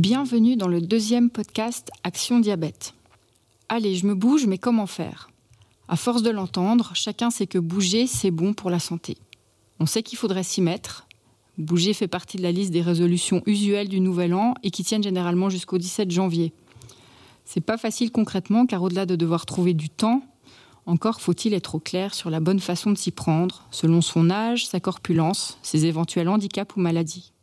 Bienvenue dans le deuxième podcast Action Diabète. Allez, je me bouge, mais comment faire? À force de l'entendre, chacun sait que bouger, c'est bon pour la santé. On sait qu'il faudrait s'y mettre. Bouger fait partie de la liste des résolutions usuelles du Nouvel An et qui tiennent généralement jusqu'au 17 janvier. C'est pas facile concrètement car au-delà de devoir trouver du temps, encore faut-il être au clair sur la bonne façon de s'y prendre, selon son âge, sa corpulence, ses éventuels handicaps ou maladies.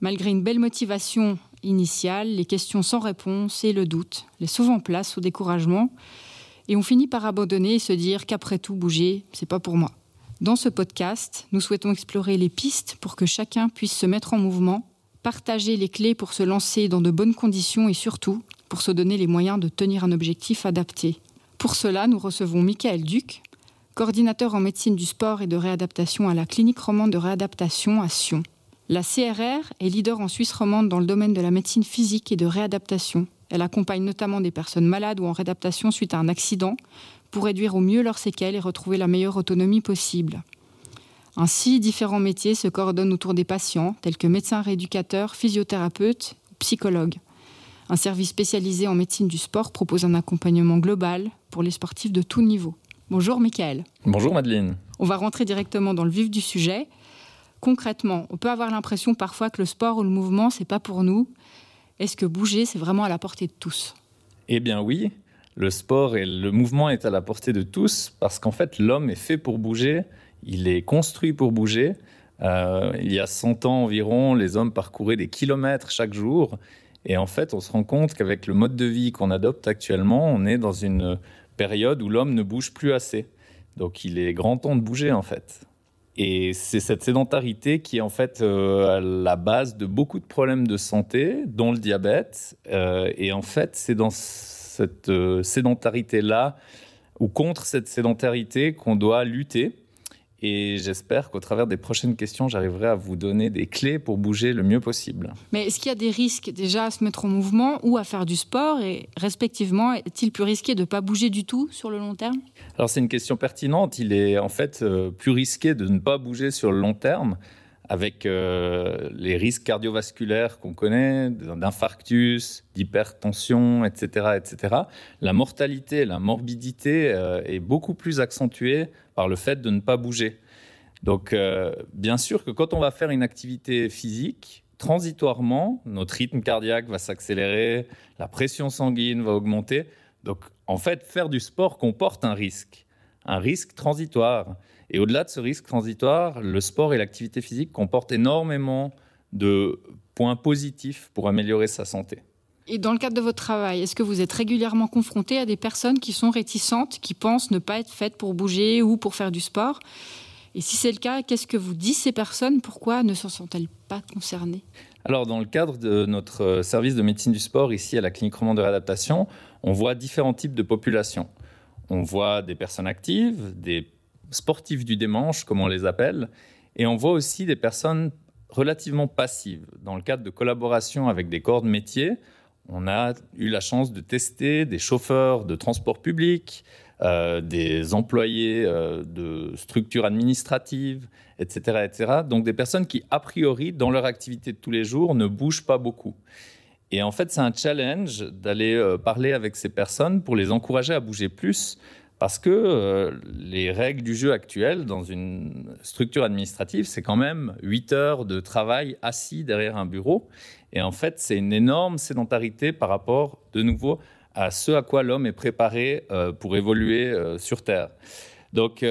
Malgré une belle motivation initiale, les questions sans réponse et le doute laissent souvent place au découragement et on finit par abandonner et se dire qu'après tout, bouger, c'est pas pour moi. Dans ce podcast, nous souhaitons explorer les pistes pour que chacun puisse se mettre en mouvement, partager les clés pour se lancer dans de bonnes conditions et surtout pour se donner les moyens de tenir un objectif adapté. Pour cela, nous recevons Michael Duc, coordinateur en médecine du sport et de réadaptation à la clinique romande de réadaptation à Sion. La CRR est leader en Suisse romande dans le domaine de la médecine physique et de réadaptation. Elle accompagne notamment des personnes malades ou en réadaptation suite à un accident pour réduire au mieux leurs séquelles et retrouver la meilleure autonomie possible. Ainsi, différents métiers se coordonnent autour des patients, tels que médecins rééducateurs, physiothérapeutes, psychologues. Un service spécialisé en médecine du sport propose un accompagnement global pour les sportifs de tout niveau. Bonjour Michael. Bonjour Madeleine. On va rentrer directement dans le vif du sujet concrètement, on peut avoir l'impression parfois que le sport ou le mouvement, c'est pas pour nous. Est-ce que bouger, c'est vraiment à la portée de tous? Eh bien oui, le sport et le mouvement est à la portée de tous parce qu'en fait, l'homme est fait pour bouger, il est construit pour bouger. Euh, il y a 100 ans environ, les hommes parcouraient des kilomètres chaque jour. Et en fait, on se rend compte qu'avec le mode de vie qu'on adopte actuellement, on est dans une période où l'homme ne bouge plus assez. Donc il est grand temps de bouger en fait. Et c'est cette sédentarité qui est en fait euh, à la base de beaucoup de problèmes de santé, dont le diabète. Euh, et en fait, c'est dans cette euh, sédentarité-là, ou contre cette sédentarité, qu'on doit lutter. Et j'espère qu'au travers des prochaines questions, j'arriverai à vous donner des clés pour bouger le mieux possible. Mais est-ce qu'il y a des risques déjà à se mettre en mouvement ou à faire du sport Et respectivement, est-il plus risqué de ne pas bouger du tout sur le long terme? Alors c'est une question pertinente. Il est en fait euh, plus risqué de ne pas bouger sur le long terme avec euh, les risques cardiovasculaires qu'on connaît, d'infarctus, d'hypertension, etc., etc. La mortalité, la morbidité euh, est beaucoup plus accentuée par le fait de ne pas bouger. Donc, euh, bien sûr que quand on va faire une activité physique, transitoirement, notre rythme cardiaque va s'accélérer, la pression sanguine va augmenter. Donc, en fait, faire du sport comporte un risque, un risque transitoire. Et au-delà de ce risque transitoire, le sport et l'activité physique comportent énormément de points positifs pour améliorer sa santé. Et dans le cadre de votre travail, est-ce que vous êtes régulièrement confronté à des personnes qui sont réticentes, qui pensent ne pas être faites pour bouger ou pour faire du sport? Et si c'est le cas, qu'est-ce que vous disent ces personnes? Pourquoi ne se sont-elles pas concernées? Alors, dans le cadre de notre service de médecine du sport ici à la clinique romande de réadaptation, on voit différents types de populations. On voit des personnes actives, des sportifs du dimanche, comme on les appelle, et on voit aussi des personnes relativement passives. Dans le cadre de collaboration avec des corps de métier, on a eu la chance de tester des chauffeurs de transport public, euh, des employés euh, de structures administratives, etc., etc. Donc des personnes qui, a priori, dans leur activité de tous les jours, ne bougent pas beaucoup. Et en fait, c'est un challenge d'aller euh, parler avec ces personnes pour les encourager à bouger plus, parce que les règles du jeu actuelles dans une structure administrative, c'est quand même 8 heures de travail assis derrière un bureau. Et en fait, c'est une énorme sédentarité par rapport, de nouveau, à ce à quoi l'homme est préparé euh, pour évoluer euh, sur Terre. Donc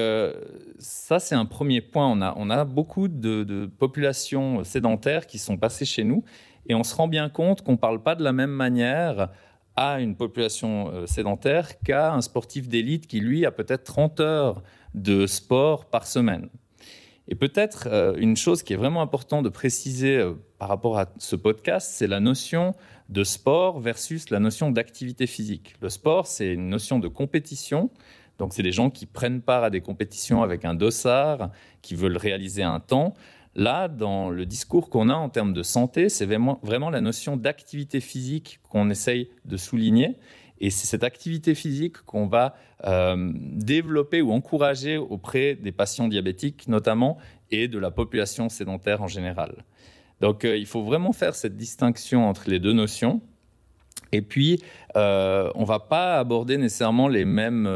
ça, c'est un premier point. On a, beaucoup de, populations sédentaires qui sont passées chez nous et on se rend bien compte qu'on ne parle pas de la même manière à une population euh, sédentaire qu'à un sportif d'élite qui, lui, a peut-être 30 heures de sport par semaine. Et peut-être euh, une chose qui est vraiment importante de préciser euh, par rapport à ce podcast, c'est la notion de sport versus la notion d'activité physique. Le sport, c'est une notion de compétition. Donc, c'est des gens qui prennent part à des compétitions avec un dossard, qui veulent réaliser un temps. Là, dans le discours qu'on a en termes de santé, c'est vraiment, la notion d'activité physique qu'on essaye de souligner. Et c'est cette activité physique qu'on va euh, développer ou encourager auprès des patients diabétiques notamment et de la population sédentaire en général. Donc il faut vraiment faire cette distinction entre les deux notions. Et puis, on ne va pas aborder nécessairement les mêmes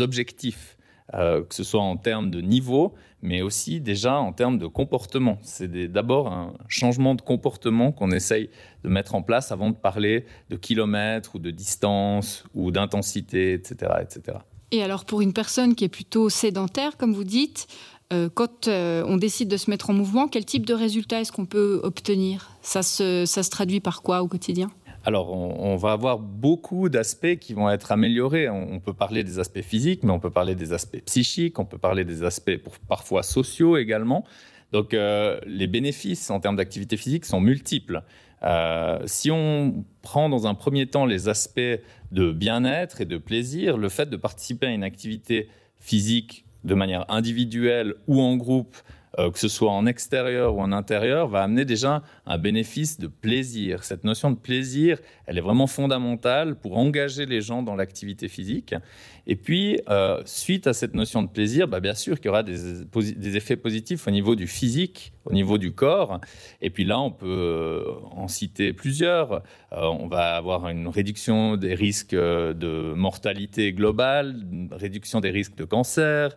objectifs. Euh, que ce soit en termes de niveau, mais aussi déjà en termes de comportement. C'est d'abord un changement de comportement qu'on essaye de mettre en place avant de parler de kilomètres ou de distance ou d'intensité, etc., etc. Et alors pour une personne qui est plutôt sédentaire, comme vous dites, euh, quand euh, on décide de se mettre en mouvement, quel type de résultat est-ce qu'on peut obtenir? Ça ça se traduit par quoi au quotidien? Alors, on, va avoir beaucoup d'aspects qui vont être améliorés. On, peut parler des aspects physiques, mais on peut parler des aspects psychiques, on peut parler des aspects parfois sociaux également. Donc, euh, les bénéfices en termes d'activité physique sont multiples. Si on prend dans un premier temps les aspects de bien-être et de plaisir, le fait de participer à une activité physique de manière individuelle ou en groupe euh, que ce soit en extérieur ou en intérieur, va amener déjà un bénéfice de plaisir. Cette notion de plaisir, elle est vraiment fondamentale pour engager les gens dans l'activité physique. Et puis, euh, suite à cette notion de plaisir, bah, bien sûr qu'il y aura des, des, effets positifs au niveau du physique, au niveau du corps. Et puis là, on peut euh, en citer plusieurs. on va avoir une réduction des risques de mortalité globale, une réduction des risques de cancer.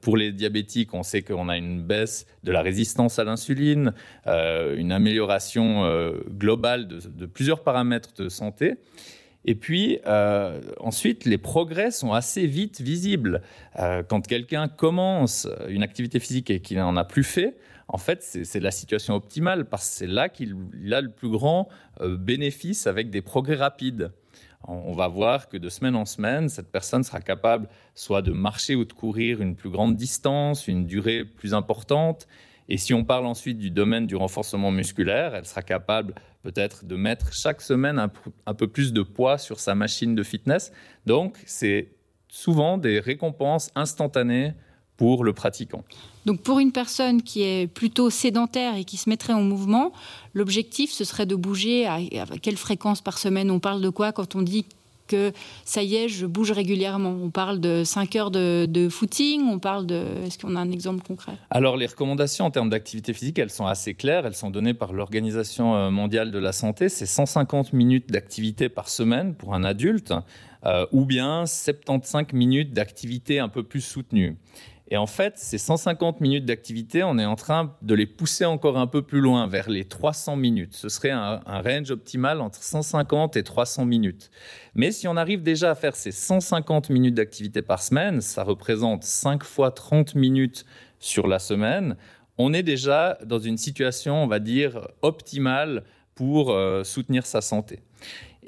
pour les diabétiques, on sait qu'on a une baisse de la résistance à l'insuline, euh, une amélioration euh, globale de, plusieurs paramètres de santé. Et puis euh, ensuite, les progrès sont assez vite visibles. quand quelqu'un commence une activité physique et qu'il n'en a plus fait, en fait, c'est la situation optimale parce que c'est là qu'il a le plus grand bénéfice avec des progrès rapides on va voir que de semaine en semaine, cette personne sera capable soit de marcher ou de courir une plus grande distance, une durée plus importante. Et si on parle ensuite du domaine du renforcement musculaire, elle sera capable peut-être de mettre chaque semaine un, peu plus de poids sur sa machine de fitness. Donc, c'est souvent des récompenses instantanées pour le pratiquant. Donc pour une personne qui est plutôt sédentaire et qui se mettrait en mouvement, l'objectif ce serait de bouger à, quelle fréquence par semaine On parle de quoi quand on dit que ça y est, je bouge régulièrement. On parle de 5 heures de, footing, on parle de... Est-ce qu'on a un exemple concret? Alors les recommandations en termes d'activité physique, elles sont assez claires, elles sont données par l'Organisation euh, mondiale de la santé. C'est 150 minutes d'activité par semaine pour un adulte, euh, ou bien 75 minutes d'activité un peu plus soutenue. Et en fait, ces 150 minutes d'activité, on est en train de les pousser encore un peu plus loin, vers les 300 minutes. Ce serait un, range optimal entre 150 et 300 minutes. Mais si on arrive déjà à faire ces 150 minutes d'activité par semaine, ça représente 5 fois 30 minutes sur la semaine, on est déjà dans une situation, on va dire, optimale pour euh, soutenir sa santé.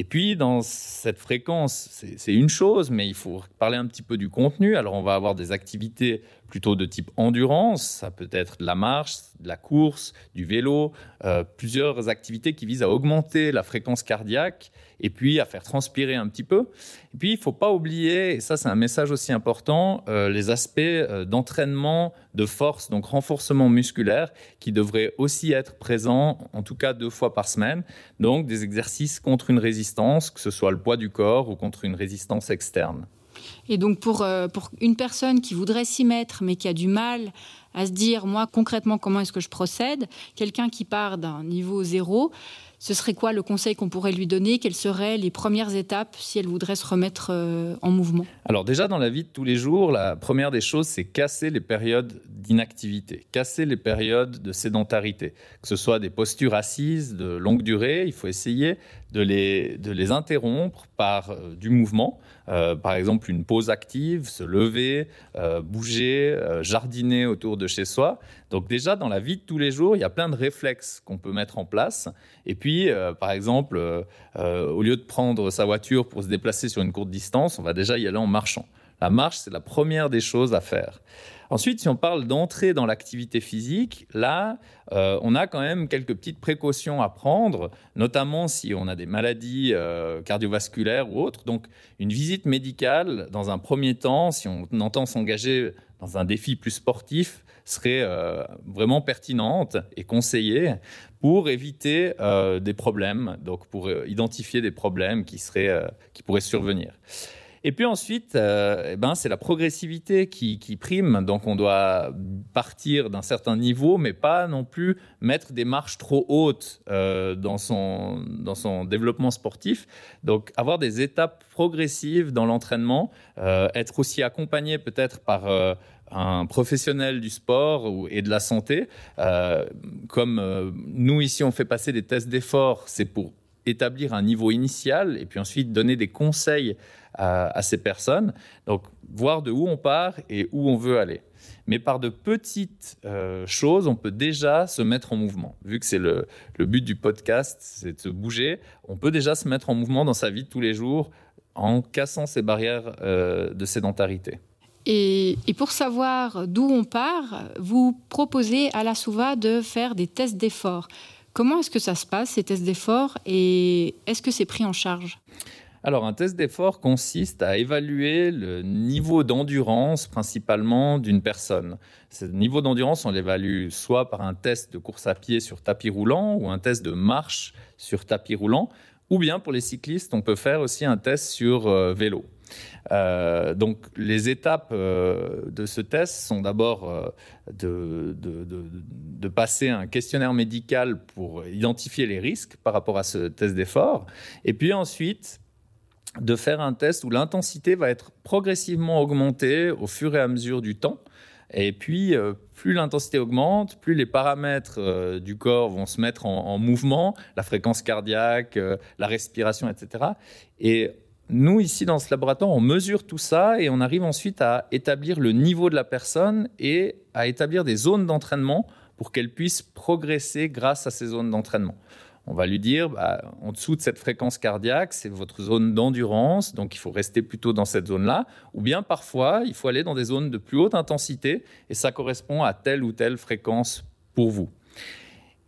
Et puis, dans cette fréquence, c'est une chose, mais il faut parler un petit peu du contenu. Alors, on va avoir des activités plutôt de type endurance, ça peut être de la marche, de la course, du vélo, euh, plusieurs activités qui visent à augmenter la fréquence cardiaque et puis à faire transpirer un petit peu. Et puis, il ne faut pas oublier, et ça c'est un message aussi important, euh, les aspects euh, d'entraînement de force, donc renforcement musculaire, qui devraient aussi être présents, en tout cas deux fois par semaine. Donc, des exercices contre une résistance, que ce soit le poids du corps ou contre une résistance externe. Et donc pour, euh, pour une personne qui voudrait s'y mettre mais qui a du mal à se dire, moi concrètement, comment est-ce que je procède, quelqu'un qui part d'un niveau zéro, ce serait quoi le conseil qu'on pourrait lui donner? Quelles seraient les premières étapes si elle voudrait se remettre euh, en mouvement? Alors déjà dans la vie de tous les jours, la première des choses, c'est casser les périodes d'inactivité, casser les périodes de sédentarité, que ce soit des postures assises de longue durée, il faut essayer de les, de les interrompre par euh, du mouvement, euh, par exemple une pause active, se lever, bouger, jardiner autour de chez soi. Donc déjà dans la vie de tous les jours, il y a plein de réflexes qu'on peut mettre en place et puis euh, par exemple, euh, euh, au lieu de prendre sa voiture pour se déplacer sur une courte distance, on va déjà y aller en marchant. La marche, c'est la première des choses à faire. Ensuite, si on parle d'entrer dans l'activité physique, là, on a quand même quelques petites précautions à prendre, notamment si on a des maladies cardiovasculaires ou autres. Donc, une visite médicale, dans un premier temps, si on entend s'engager dans un défi plus sportif, serait vraiment pertinente et conseillée pour éviter euh, des problèmes, donc pour euh, identifier des problèmes qui, seraient, euh, qui pourraient survenir. Et puis ensuite, euh, eh ben, c'est la progressivité qui, prime. Donc on doit partir d'un certain niveau, mais pas non plus mettre des marches trop hautes euh, dans, son, dans son développement sportif. Donc avoir des étapes progressives dans l'entraînement, euh, être aussi accompagné peut-être par un professionnel du sport et de la santé. comme nous ici, on fait passer des tests d'effort, c'est pour établir un niveau initial et puis ensuite donner des conseils à, ces personnes. Donc, voir de où on part et où on veut aller. Mais par de petites euh, choses, on peut déjà se mettre en mouvement. Vu que c'est le, but du podcast, c'est de se bouger, on peut déjà se mettre en mouvement dans sa vie de tous les jours en cassant ces barrières euh, de sédentarité. Et, et, pour savoir d'où on part, vous proposez à la SOUVA de faire des tests d'effort. Comment est-ce que ça se passe, ces tests d'effort, et est-ce que c'est pris en charge? Alors, un test d'effort consiste à évaluer le niveau d'endurance principalement d'une personne. Ce niveau d'endurance, on l'évalue soit par un test de course à pied sur tapis roulant ou un test de marche sur tapis roulant, ou bien pour les cyclistes, on peut faire aussi un test sur euh, vélo. Euh, donc les étapes euh, de ce test sont d'abord de, de, passer un questionnaire médical pour identifier les risques par rapport à ce test d'effort, et puis ensuite de faire un test où l'intensité va être progressivement augmentée au fur et à mesure du temps. Et puis, euh, plus l'intensité augmente, plus les paramètres euh, du corps vont se mettre en, mouvement, la fréquence cardiaque, euh, la respiration, etc. Et nous, ici, dans ce laboratoire, on mesure tout ça et on arrive ensuite à établir le niveau de la personne et à établir des zones d'entraînement pour qu'elle puisse progresser grâce à ces zones d'entraînement on va lui dire, bah, en dessous de cette fréquence cardiaque, c'est votre zone d'endurance, donc il faut rester plutôt dans cette zone-là. Ou bien parfois, il faut aller dans des zones de plus haute intensité, et ça correspond à telle ou telle fréquence pour vous.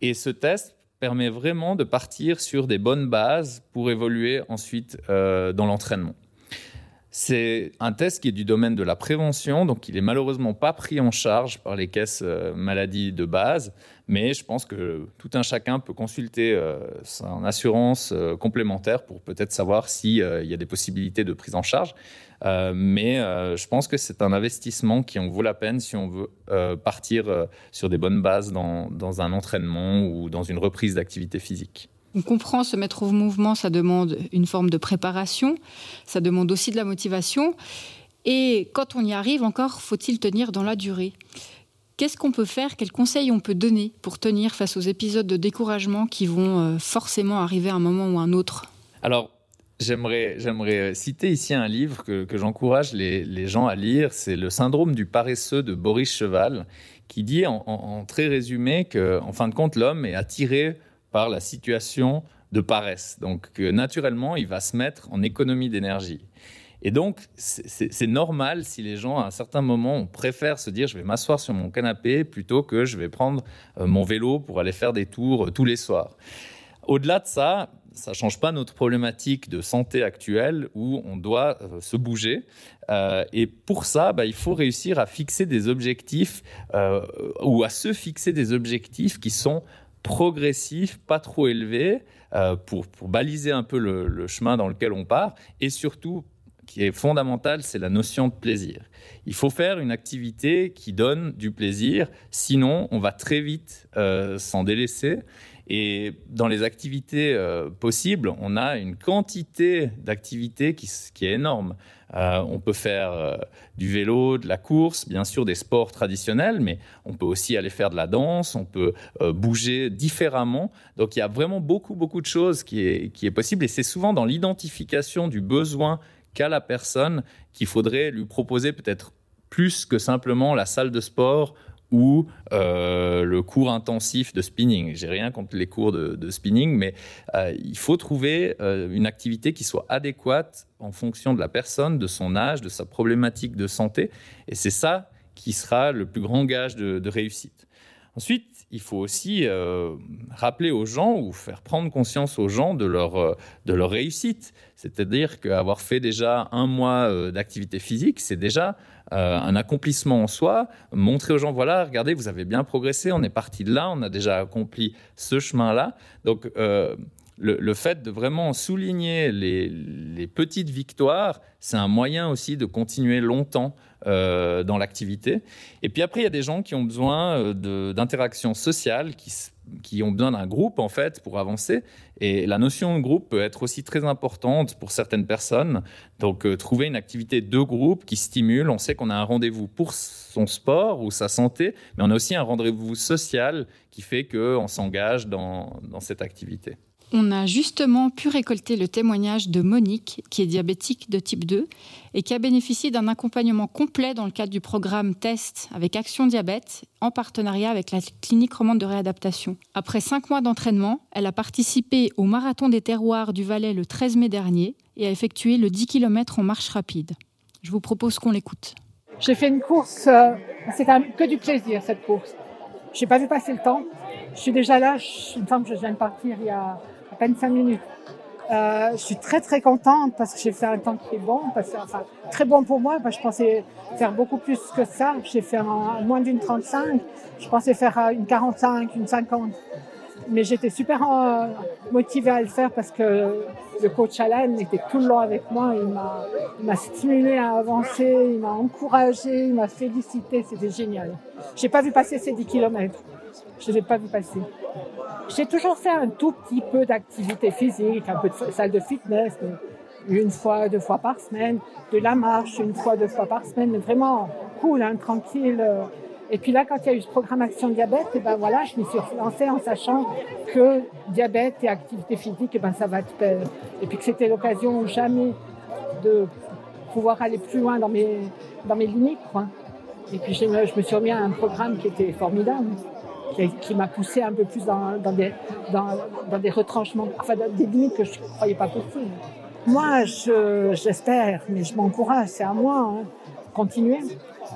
Et ce test permet vraiment de partir sur des bonnes bases pour évoluer ensuite euh, dans l'entraînement. C'est un test qui est du domaine de la prévention, donc il est malheureusement pas pris en charge par les caisses euh, maladies de base, mais je pense que tout un chacun peut consulter euh, son assurance euh, complémentaire pour peut-être savoir s'il y a des possibilités de prise en charge. mais je pense que c'est un investissement qui en vaut la peine si on veut partir sur des bonnes bases dans un entraînement ou dans une reprise d'activité physique. On comprend se mettre au mouvement, ça demande une forme de préparation, ça demande aussi de la motivation. Et quand on y arrive, encore faut-il tenir dans la durée? Qu'est-ce qu'on peut faire? Quels conseils on peut donner pour tenir face aux épisodes de découragement qui vont euh, forcément arriver à un moment ou à un autre? Alors, j'aimerais, j'aimerais citer ici un livre que, j'encourage les, gens à lire. C'est Le syndrome du paresseux de Boris Cheval, qui dit en, en très résumé qu'en fin de compte, l'homme est attiré par la situation de paresse. Donc, naturellement, il va se mettre en économie d'énergie. Et donc, c'est normal si les gens, à un certain moment, préfèrent se dire je vais m'asseoir sur mon canapé plutôt que je vais prendre euh, mon vélo pour aller faire des tours euh, tous les soirs. Au-delà de ça, ça ne change pas notre problématique de santé actuelle où on doit euh, se bouger. et pour ça, bah, il faut réussir à fixer des objectifs ou à se fixer des objectifs qui sont progressif, pas trop élevé, euh, pour, baliser un peu le, chemin dans lequel on part, et surtout, qui est fondamental, c'est la notion de plaisir. Il faut faire une activité qui donne du plaisir, sinon on va très vite euh, s'en délaisser. Et dans les activités euh, possibles, on a une quantité d'activités qui, est énorme. Euh, on peut faire euh, du vélo, de la course, bien sûr des sports traditionnels, mais on peut aussi aller faire de la danse, on peut bouger différemment. Donc il y a vraiment beaucoup, beaucoup de choses qui est, qui est possible. Et c'est souvent dans l'identification du besoin qu'a la personne qu'il faudrait lui proposer peut-être plus que simplement la salle de sport ou euh, le cours intensif de spinning. J'ai rien contre les cours de, spinning, mais euh, il faut trouver euh, une activité qui soit adéquate en fonction de la personne, de son âge, de sa problématique de santé. Et c'est ça qui sera le plus grand gage de réussite. Ensuite, il faut aussi euh, rappeler aux gens ou faire prendre conscience aux gens de leur, euh, de leur réussite. C'est-à-dire qu'avoir fait déjà un mois euh, d'activité physique, c'est déjà un accomplissement en soi. Montrer aux gens, voilà, regardez, vous avez bien progressé, on est parti de là, on a déjà accompli ce chemin-là. Donc, le, fait de vraiment souligner les, petites victoires, c'est un moyen aussi de continuer longtemps euh, dans l'activité. Et puis après, il y a des gens qui ont besoin euh, d'interactions sociales, qui, ont besoin d'un groupe en fait pour avancer. Et la notion de groupe peut être aussi très importante pour certaines personnes. Donc euh, trouver une activité de groupe qui stimule. On sait qu'on a un rendez-vous pour son sport ou sa santé, mais on a aussi un rendez-vous social qui fait qu'on s'engage dans cette activité. On a justement pu récolter le témoignage de Monique, qui est diabétique de type 2 et qui a bénéficié d'un accompagnement complet dans le cadre du programme TEST avec Action Diabète en partenariat avec la clinique romande de réadaptation. Après cinq mois d'entraînement, elle a participé au marathon des terroirs du Valais le 13 mai dernier et a effectué le 10 km en marche rapide. Je vous propose qu'on l'écoute. J'ai fait une course, euh, c'est que du plaisir cette course. Je n'ai pas vu passer le temps. Je suis déjà là, il me semble que je viens de partir il y a peine cinq minutes. Euh, je suis très très contente parce que j'ai fait un temps qui est bon, très bon pour moi. Je pensais faire beaucoup plus que ça. J'ai fait moins d'une 35. Je pensais faire une 45, une 50. Mais j'étais super euh, motivée à le faire parce que le coach Alain était tout le long avec moi. Il m'a stimulé à avancer, il m'a encouragé, il m'a félicité. C'était génial. J'ai pas vu passer ces 10 km. Je ne les ai pas vu passer. J'ai toujours fait un tout petit peu d'activité physique, un peu de salle de fitness, une fois, deux fois par semaine, de la marche une fois, deux fois par semaine, vraiment cool, hein, tranquille. Et puis là, quand il y a eu ce programme Action Diabète, eh ben voilà, je m'y suis lancée en sachant que diabète et activité physique, eh ben ça va te pair. Et puis que c'était l'occasion jamais de pouvoir aller plus loin dans mes, dans mes limites. Quoi. Et puis je, je me suis remis à un programme qui était formidable qui, m'a poussé un peu plus dans, des, retranchements, enfin dans des limites que je ne croyais pas possibles. Moi, j'espère, mais je m'encourage, c'est à moi, hein, continuer.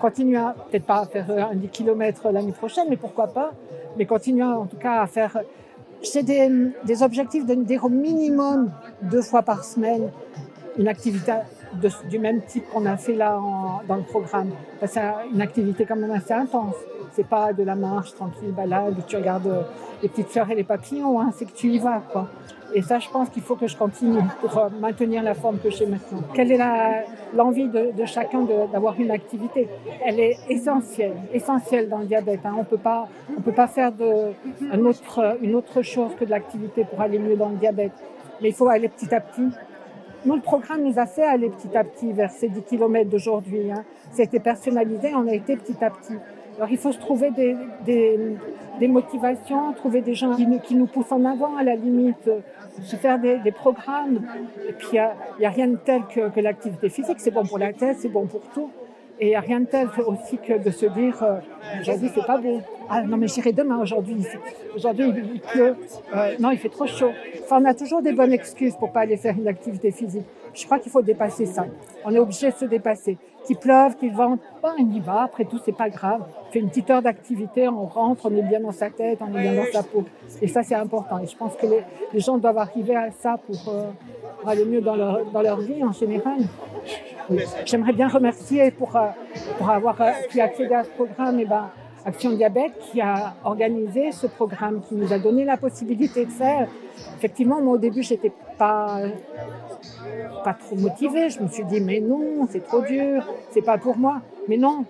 Continuer peut-être pas à faire un 10 km l'année prochaine, mais pourquoi pas, mais continuer en tout cas à faire. Des, des objectifs de dire au minimum deux fois par semaine une activité du même type qu'on a fait là dans le programme. C'est une activité quand même assez intense. C'est pas de la marche tranquille, balade, tu regardes euh, les petites fleurs et les papillons, hein, c'est que tu y vas, quoi. Et ça, je pense qu'il faut que je continue pour euh, maintenir la forme que j'ai maintenant. Quelle est l'envie de, chacun d'avoir une activité? Elle est essentielle, essentielle dans le diabète. Hein. On peut pas, peut pas faire autre, une autre chose que de l'activité pour aller mieux dans le diabète. Mais il faut aller petit à petit. Nous, le programme nous a fait aller petit à petit vers ces 10 km d'aujourd'hui. Hein. C'était personnalisé, on a été petit à petit. Alors il faut se trouver des, motivations, trouver des gens qui nous, poussent en avant à la limite, se faire des, programmes. Et puis il n'y a, rien de tel que, que l'activité physique, c'est bon pour la tête, c'est bon pour tout. Et il n'y a rien de tel aussi que de se dire, euh, aujourd'hui c'est pas beau. Ah non mais j'irai demain, aujourd'hui aujourd'hui il pleut. Euh, non il fait trop chaud. Enfin on a toujours des bonnes excuses pour pas aller faire une activité physique. Je crois qu'il faut dépasser ça. On est obligé de se dépasser qu'il pleuve, qu'il vente, ben, on y va, après tout, c'est pas grave. On fait une petite heure d'activité, on rentre, on est bien dans sa tête, on est bien dans sa peau. Et ça, c'est important. Et je pense que les, gens doivent arriver à ça pour, euh, aller mieux dans leur, dans leur vie en général. J'aimerais bien remercier pour, euh, pour avoir euh, pu accéder à ce programme, et ben, Action Diabète qui a organisé ce programme, qui nous a donné la possibilité de faire. Effectivement, moi au début, j'étais pas pas trop motivée. Je me suis dit, mais non, c'est trop dur, c'est pas pour moi. Mais non,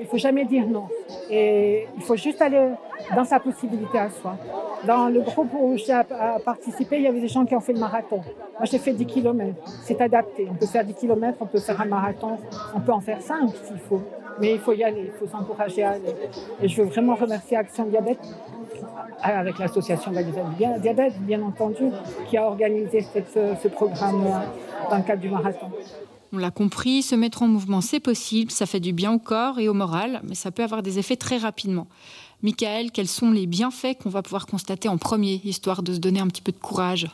il faut jamais dire non. Et il faut juste aller dans sa possibilité à soi. Dans le groupe où j'ai participé, il y avait des gens qui ont fait le marathon. Moi, j'ai fait 10 km. C'est adapté. On peut faire 10 km, on peut faire un marathon, on peut en faire 5 s'il faut. Mais il faut y aller, il faut s'encourager à aller. Et je veux vraiment remercier Action Diabète avec l'association Diabète, bien entendu, qui a organisé ce, programme euh, dans le cadre du marathon. On l'a compris, se mettre en mouvement, c'est possible, ça fait du bien au corps et au moral, mais ça peut avoir des effets très rapidement. Michael, quels sont les bienfaits qu'on va pouvoir constater en premier, histoire de se donner un petit peu de courage?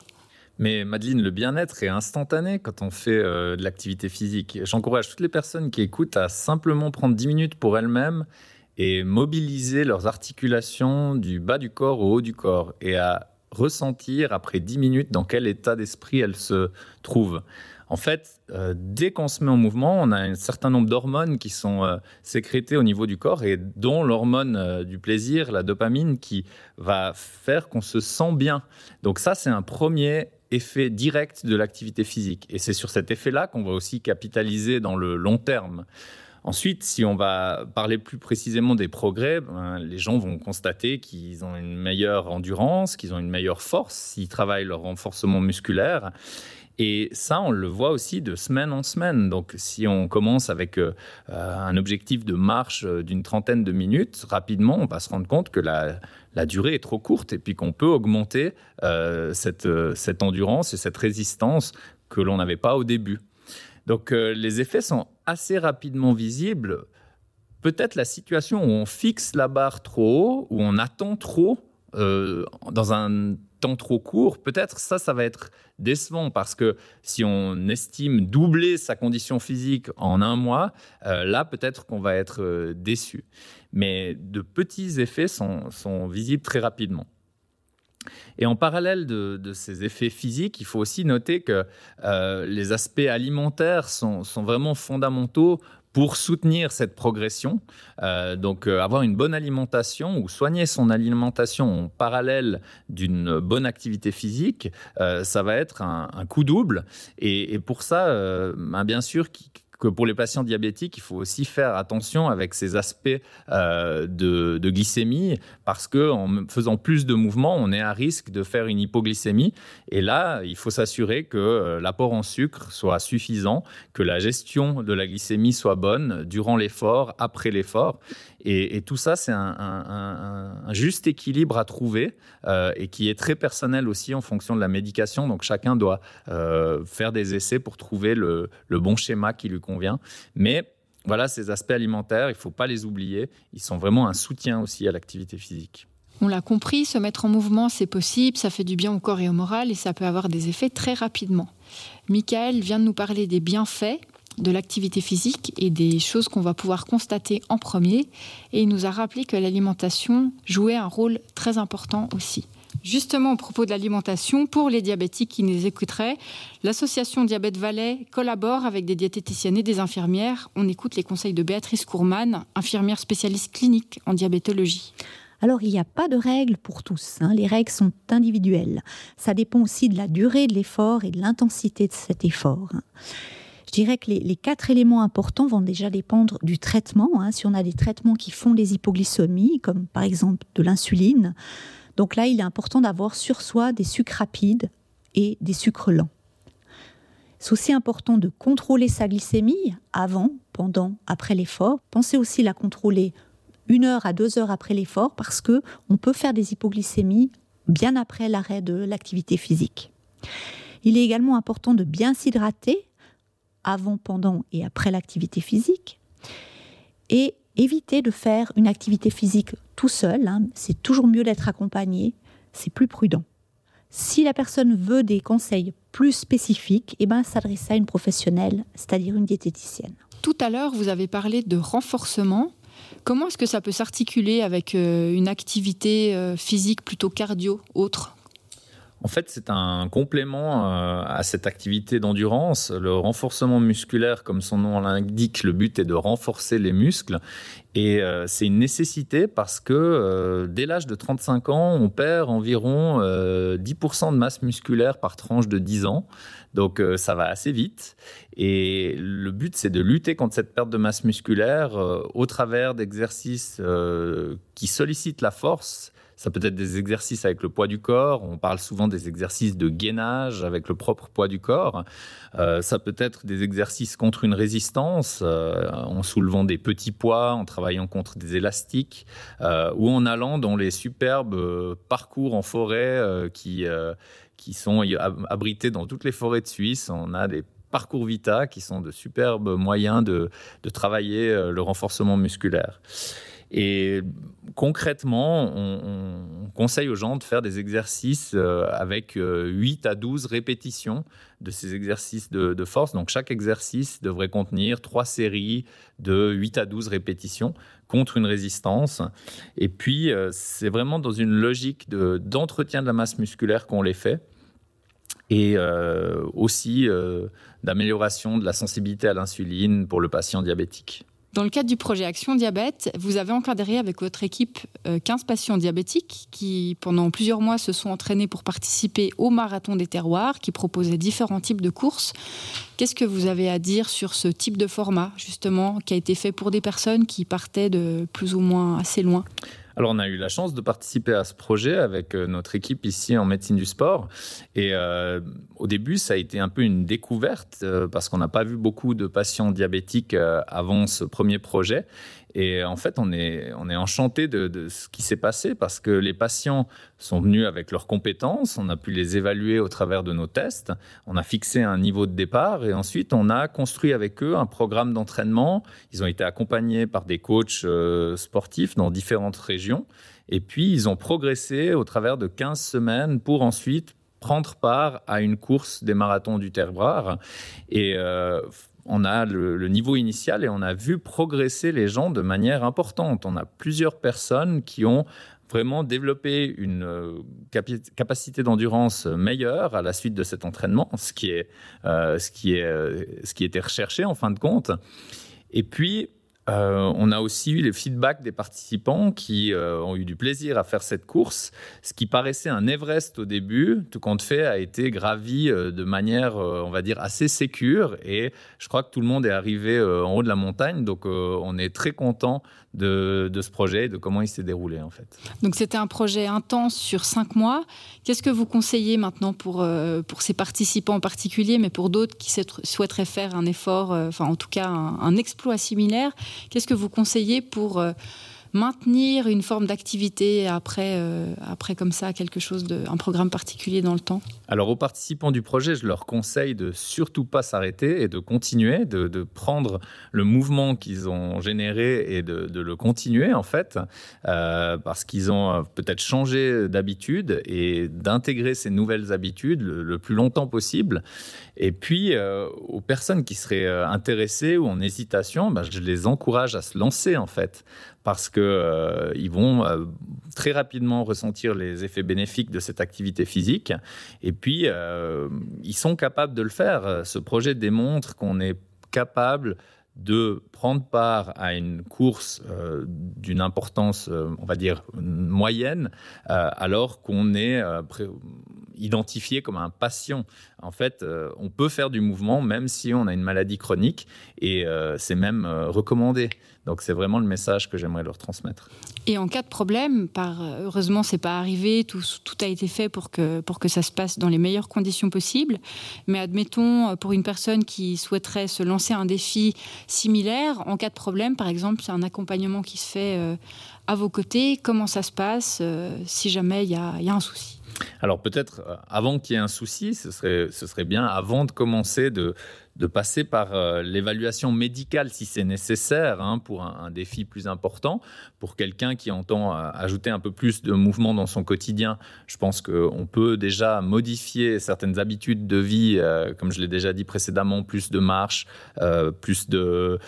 Mais Madeleine, le bien-être est instantané quand on fait euh, de l'activité physique. J'encourage toutes les personnes qui écoutent à simplement prendre 10 minutes pour elles-mêmes et mobiliser leurs articulations du bas du corps au haut du corps et à ressentir après 10 minutes dans quel état d'esprit elles se trouvent. En fait, euh, dès qu'on se met en mouvement, on a un certain nombre d'hormones qui sont euh, sécrétées au niveau du corps et dont l'hormone euh, du plaisir, la dopamine, qui va faire qu'on se sent bien. Donc ça, c'est un premier effet direct de l'activité physique. Et c'est sur cet effet-là qu'on va aussi capitaliser dans le long terme. Ensuite, si on va parler plus précisément des progrès, ben, les gens vont constater qu'ils ont une meilleure endurance, qu'ils ont une meilleure force s'ils travaillent leur renforcement musculaire. Et ça, on le voit aussi de semaine en semaine. Donc, si on commence avec euh, un objectif de marche euh, d'une trentaine de minutes, rapidement, on va se rendre compte que la, durée est trop courte et puis qu'on peut augmenter euh, cette endurance et cette résistance que l'on n'avait pas au début. Donc, les effets sont assez rapidement visibles. Peut-être la situation où on fixe la barre trop haut, où on attend trop dans un temps trop court, peut-être ça, ça va être décevant parce que si on estime doubler sa condition physique en un mois, euh, là, peut-être qu'on va être euh, déçu. Mais de petits effets sont, visibles très rapidement. Et en parallèle de, ces effets physiques, il faut aussi noter que euh, les aspects alimentaires sont, sont, vraiment fondamentaux pour soutenir cette progression, euh, donc euh, avoir une bonne alimentation ou soigner son alimentation en parallèle d'une bonne activité physique, ça va être un, coup double. Et, pour ça, ben, bien sûr, que pour les patients diabétiques, il faut aussi faire attention avec ces aspects euh, de, glycémie, parce qu'en faisant plus de mouvements, on est à risque de faire une hypoglycémie. Et là, il faut s'assurer que euh, l'apport en sucre soit suffisant, que la gestion de la glycémie soit bonne durant l'effort, après l'effort. Et, tout ça, c'est un, juste équilibre à trouver euh, et qui est très personnel aussi en fonction de la médication. Donc chacun doit faire des essais pour trouver le, le bon schéma qui lui convient mais voilà, ces aspects alimentaires, il ne faut pas les oublier. Ils sont vraiment un soutien aussi à l'activité physique. On l'a compris, se mettre en mouvement, c'est possible, ça fait du bien au corps et au moral et ça peut avoir des effets très rapidement. Michael vient de nous parler des bienfaits de l'activité physique et des choses qu'on va pouvoir constater en premier. Et il nous a rappelé que l'alimentation jouait un rôle très important aussi. Justement, au propos de l'alimentation, pour les diabétiques qui nous écouteraient, l'association Diabète Valais collabore avec des diététiciennes et des infirmières. On écoute les conseils de Béatrice Courman, infirmière spécialiste clinique en diabétologie. Alors, il n'y a pas de règles pour tous. Hein. Les règles sont individuelles. Ça dépend aussi de la durée de l'effort et de l'intensité de cet effort. Hein. Je dirais que les, quatre éléments importants vont déjà dépendre du traitement. Hein. Si on a des traitements qui font des hypoglycémies, comme par exemple de l'insuline, donc là, il est important d'avoir sur soi des sucres rapides et des sucres lents. C'est aussi important de contrôler sa glycémie avant, pendant, après l'effort. Pensez aussi la contrôler une heure à deux heures après l'effort parce que on peut faire des hypoglycémies bien après l'arrêt de l'activité physique. Il est également important de bien s'hydrater avant, pendant et après l'activité physique. Et éviter de faire une activité physique tout seul. Hein. C'est toujours mieux d'être accompagné. C'est plus prudent. Si la personne veut des conseils plus spécifiques, eh ben, s'adresser à une professionnelle, c'est-à-dire une diététicienne. Tout à l'heure, vous avez parlé de renforcement. Comment est-ce que ça peut s'articuler avec euh, une activité euh, physique plutôt cardio, autre? En fait, c'est un complément euh, à cette activité d'endurance. Le renforcement musculaire, comme son nom l'indique, le but est de renforcer les muscles. Et euh, c'est une nécessité parce que euh, dès l'âge de 35 ans, on perd environ 10% de masse musculaire par tranche de 10 ans. Donc ça va assez vite. Et le but, c'est de lutter contre cette perte de masse musculaire au travers d'exercices qui sollicitent la force ça peut être des exercices avec le poids du corps. On parle souvent des exercices de gainage avec le propre poids du corps. Euh, ça peut être des exercices contre une résistance, euh, en soulevant des petits poids, en travaillant contre des élastiques, euh, ou en allant dans les superbes parcours en forêt qui, qui sont abrités dans toutes les forêts de Suisse. On a des parcours Vita qui sont de superbes moyens de, de travailler le renforcement musculaire. Et concrètement, on, conseille aux gens de faire des exercices euh, avec 8 euh, à 12 répétitions de ces exercices de, force. Donc chaque exercice devrait contenir trois séries de 8 à 12 répétitions contre une résistance. Et puis, euh, c'est vraiment dans une logique d'entretien de la masse musculaire qu'on les fait. et aussi d'amélioration de la sensibilité à l'insuline pour le patient diabétique. Dans le cadre du projet Action Diabète, vous avez encadré avec votre équipe 15 euh, patients diabétiques qui, pendant plusieurs mois, se sont entraînés pour participer au marathon des terroirs qui proposait différents types de courses. Qu'est-ce que vous avez à dire sur ce type de format, justement, qui a été fait pour des personnes qui partaient de plus ou moins assez loin? Alors, on a eu la chance de participer à ce projet avec euh, notre équipe ici en médecine du sport. Et euh, au début, ça a été un peu une découverte euh, parce qu'on n'a pas vu beaucoup de patients diabétiques avant ce premier projet. Et en fait, on est, on enchanté de, ce qui s'est passé parce que les patients sont venus avec leurs compétences, on a pu les évaluer au travers de nos tests, on a fixé un niveau de départ et ensuite on a construit avec eux un programme d'entraînement. Ils ont été accompagnés par des coachs euh, sportifs dans différentes régions et puis ils ont progressé au travers de 15 semaines pour ensuite prendre part à une course des marathons du Terroir. Et euh, on a le, niveau initial et on a vu progresser les gens de manière importante. On a plusieurs personnes qui ont vraiment développé une euh, capacité d'endurance meilleure à la suite de cet entraînement, ce qui est, euh, ce qui est, euh, ce qui était recherché en fin de compte. Et puis, euh, on a aussi eu les feedbacks des participants qui euh, ont eu du plaisir à faire cette course. Ce qui paraissait un Everest au début, tout compte fait, a été gravi euh, de manière, on va dire, assez sécure. Et je crois que tout le monde est arrivé en haut de la montagne. Donc, on est très content de, ce projet et de comment il s'est déroulé, en fait. Donc, c'était un projet intense sur cinq mois. Qu'est-ce que vous conseillez maintenant pour, pour ces participants en particulier, mais pour d'autres qui souhaiteraient faire un effort, enfin, en tout cas, un exploit similaire Qu'est-ce que vous conseillez pour euh, maintenir une forme d'activité après, euh, après comme ça, quelque chose de, un programme particulier dans le temps Alors aux participants du projet, je leur conseille de surtout pas s'arrêter et de continuer, de, prendre le mouvement qu'ils ont généré et de, le continuer en fait, euh, parce qu'ils ont euh, peut-être changé d'habitude et d'intégrer ces nouvelles habitudes le, plus longtemps possible. Et puis aux personnes qui seraient intéressées ou en hésitation, bah, je les encourage à se lancer en fait parce qu'ils euh, vont euh, très rapidement ressentir les effets bénéfiques de cette activité physique. Et puis, euh, ils sont capables de le faire. Ce projet démontre qu'on est capable de prendre part à une course d'une importance, on va dire, moyenne, alors qu'on est identifié comme un patient. En fait, on peut faire du mouvement même si on a une maladie chronique et c'est même recommandé. Donc c'est vraiment le message que j'aimerais leur transmettre. Et en cas de problème, par, heureusement c'est pas arrivé, tout, a été fait pour que, ça se passe dans les meilleures conditions possibles. Mais admettons, pour une personne qui souhaiterait se lancer un défi similaire, en cas de problème, par exemple, c'est un accompagnement qui se fait euh, à vos côtés. Comment ça se passe euh, si jamais il y a un souci? Alors peut-être euh, avant qu'il y ait un souci, ce serait, bien, avant de commencer, de, passer par euh, l'évaluation médicale si c'est nécessaire hein, pour un, défi plus important. Pour quelqu'un qui entend euh, ajouter un peu plus de mouvement dans son quotidien, je pense qu'on peut déjà modifier certaines habitudes de vie, comme je l'ai déjà dit précédemment, plus de marche, plus de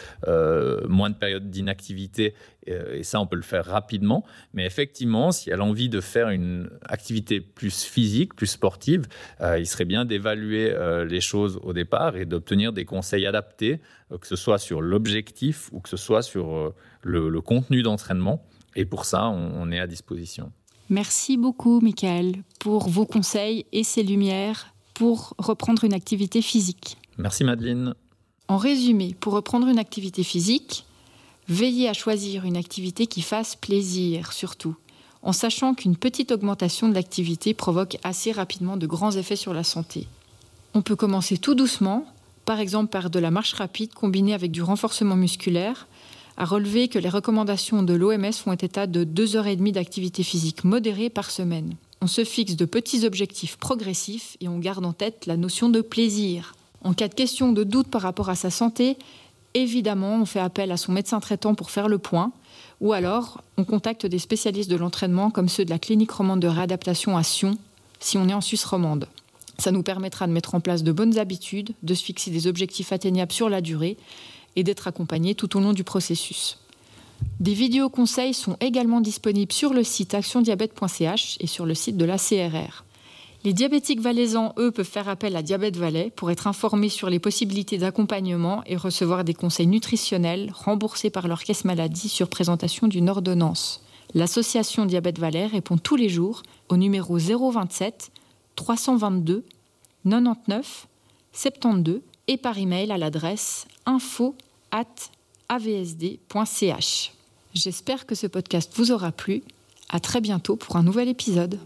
moins de périodes d'inactivité et ça, on peut le faire rapidement. Mais effectivement, si elle a envie de faire une activité plus physique, plus sportive, il serait bien d'évaluer les choses au départ et d'obtenir des conseils adaptés, euh, que ce soit sur l'objectif ou que ce soit sur euh, le, contenu d'entraînement. Et pour ça, on, est à disposition. Merci beaucoup, Michael, pour vos conseils et ces lumières pour reprendre une activité physique. Merci, Madeleine. En résumé, pour reprendre une activité physique, veillez à choisir une activité qui fasse plaisir, surtout, en sachant qu'une petite augmentation de l'activité provoque assez rapidement de grands effets sur la santé. On peut commencer tout doucement, par exemple par de la marche rapide combinée avec du renforcement musculaire, a relevé que les recommandations de l'OMS font état de 2h30 d'activité physique modérée par semaine. On se fixe de petits objectifs progressifs et on garde en tête la notion de plaisir. En cas de question de doute par rapport à sa santé, évidemment, on fait appel à son médecin traitant pour faire le point, ou alors on contacte des spécialistes de l'entraînement comme ceux de la clinique romande de réadaptation à Sion, si on est en Suisse romande. Ça nous permettra de mettre en place de bonnes habitudes, de se fixer des objectifs atteignables sur la durée et d'être accompagné tout au long du processus. Des vidéos conseils sont également disponibles sur le site actiondiabète.ch et sur le site de la CRR. Les diabétiques valaisans, eux, peuvent faire appel à Diabète Valais pour être informés sur les possibilités d'accompagnement et recevoir des conseils nutritionnels remboursés par leur caisse maladie sur présentation d'une ordonnance. L'association Diabète Valais répond tous les jours au numéro 027 322 99 72 et par email à l'adresse info at avsd.ch. J'espère que ce podcast vous aura plu. À très bientôt pour un nouvel épisode.